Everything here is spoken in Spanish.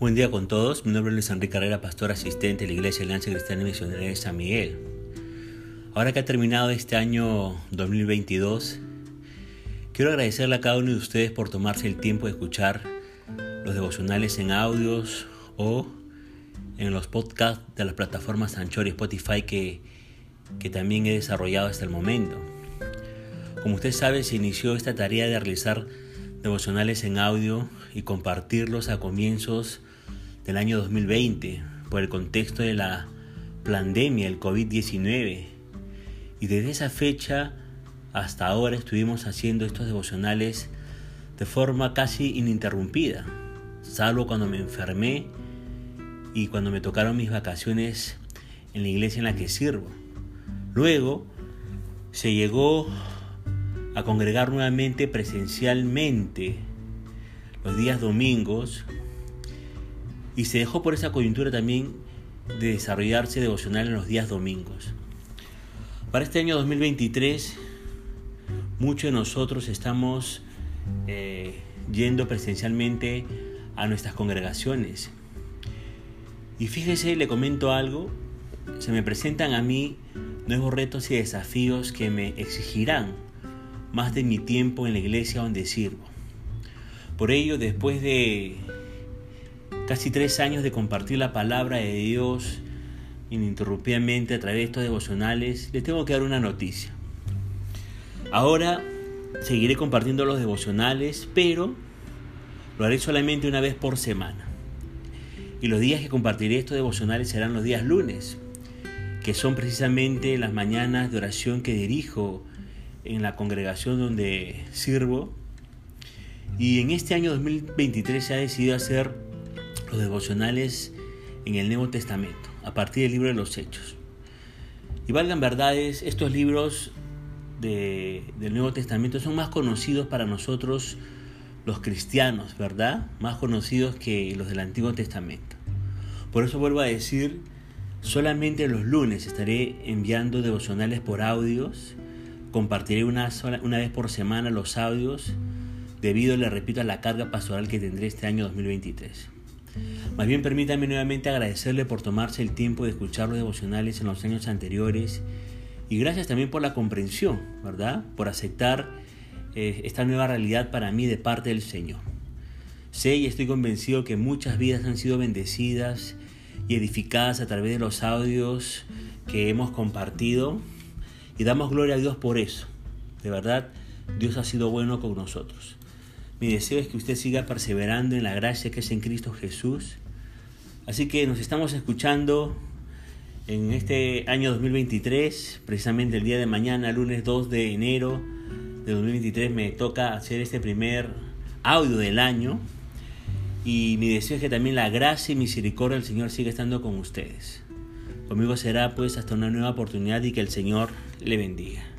día con todos. Mi nombre es Luis Enrique Carrera, pastor asistente de la Iglesia Alianza Cristiana y Misionera de San Miguel. Ahora que ha terminado este año 2022, quiero agradecerle a cada uno de ustedes por tomarse el tiempo de escuchar los devocionales en audios o en los podcasts de las plataformas Anchor y Spotify que, que también he desarrollado hasta el momento. Como usted sabe, se inició esta tarea de realizar devocionales en audio y compartirlos a comienzos del año 2020 por el contexto de la pandemia, el COVID-19. Y desde esa fecha hasta ahora estuvimos haciendo estos devocionales de forma casi ininterrumpida, salvo cuando me enfermé y cuando me tocaron mis vacaciones en la iglesia en la que sirvo. Luego se llegó a congregar nuevamente presencialmente los días domingos y se dejó por esa coyuntura también de desarrollarse devocional en los días domingos. Para este año 2023, muchos de nosotros estamos eh, yendo presencialmente a nuestras congregaciones. Y fíjese, le comento algo, se me presentan a mí nuevos retos y desafíos que me exigirán más de mi tiempo en la iglesia donde sirvo. Por ello, después de casi tres años de compartir la palabra de Dios ininterrumpidamente a través de estos devocionales, les tengo que dar una noticia. Ahora seguiré compartiendo los devocionales, pero lo haré solamente una vez por semana. Y los días que compartiré estos devocionales serán los días lunes, que son precisamente las mañanas de oración que dirijo en la congregación donde sirvo. Y en este año 2023 se ha decidido hacer los devocionales en el Nuevo Testamento, a partir del libro de los Hechos. Y valgan verdades, estos libros del Nuevo Testamento son más conocidos para nosotros los cristianos, ¿verdad? Más conocidos que los del Antiguo Testamento. Por eso vuelvo a decir, solamente los lunes estaré enviando devocionales por audios, compartiré una, sola, una vez por semana los audios, debido, le repito, a la carga pastoral que tendré este año 2023. Más bien permítame nuevamente agradecerle por tomarse el tiempo de escuchar los devocionales en los años anteriores y gracias también por la comprensión, ¿verdad? Por aceptar eh, esta nueva realidad para mí de parte del Señor. Sé y estoy convencido que muchas vidas han sido bendecidas y edificadas a través de los audios que hemos compartido y damos gloria a Dios por eso. De verdad, Dios ha sido bueno con nosotros. Mi deseo es que usted siga perseverando en la gracia que es en Cristo Jesús. Así que nos estamos escuchando en este año 2023, precisamente el día de mañana, lunes 2 de enero de 2023, me toca hacer este primer audio del año. Y mi deseo es que también la gracia y misericordia del Señor siga estando con ustedes. Conmigo será pues hasta una nueva oportunidad y que el Señor le bendiga.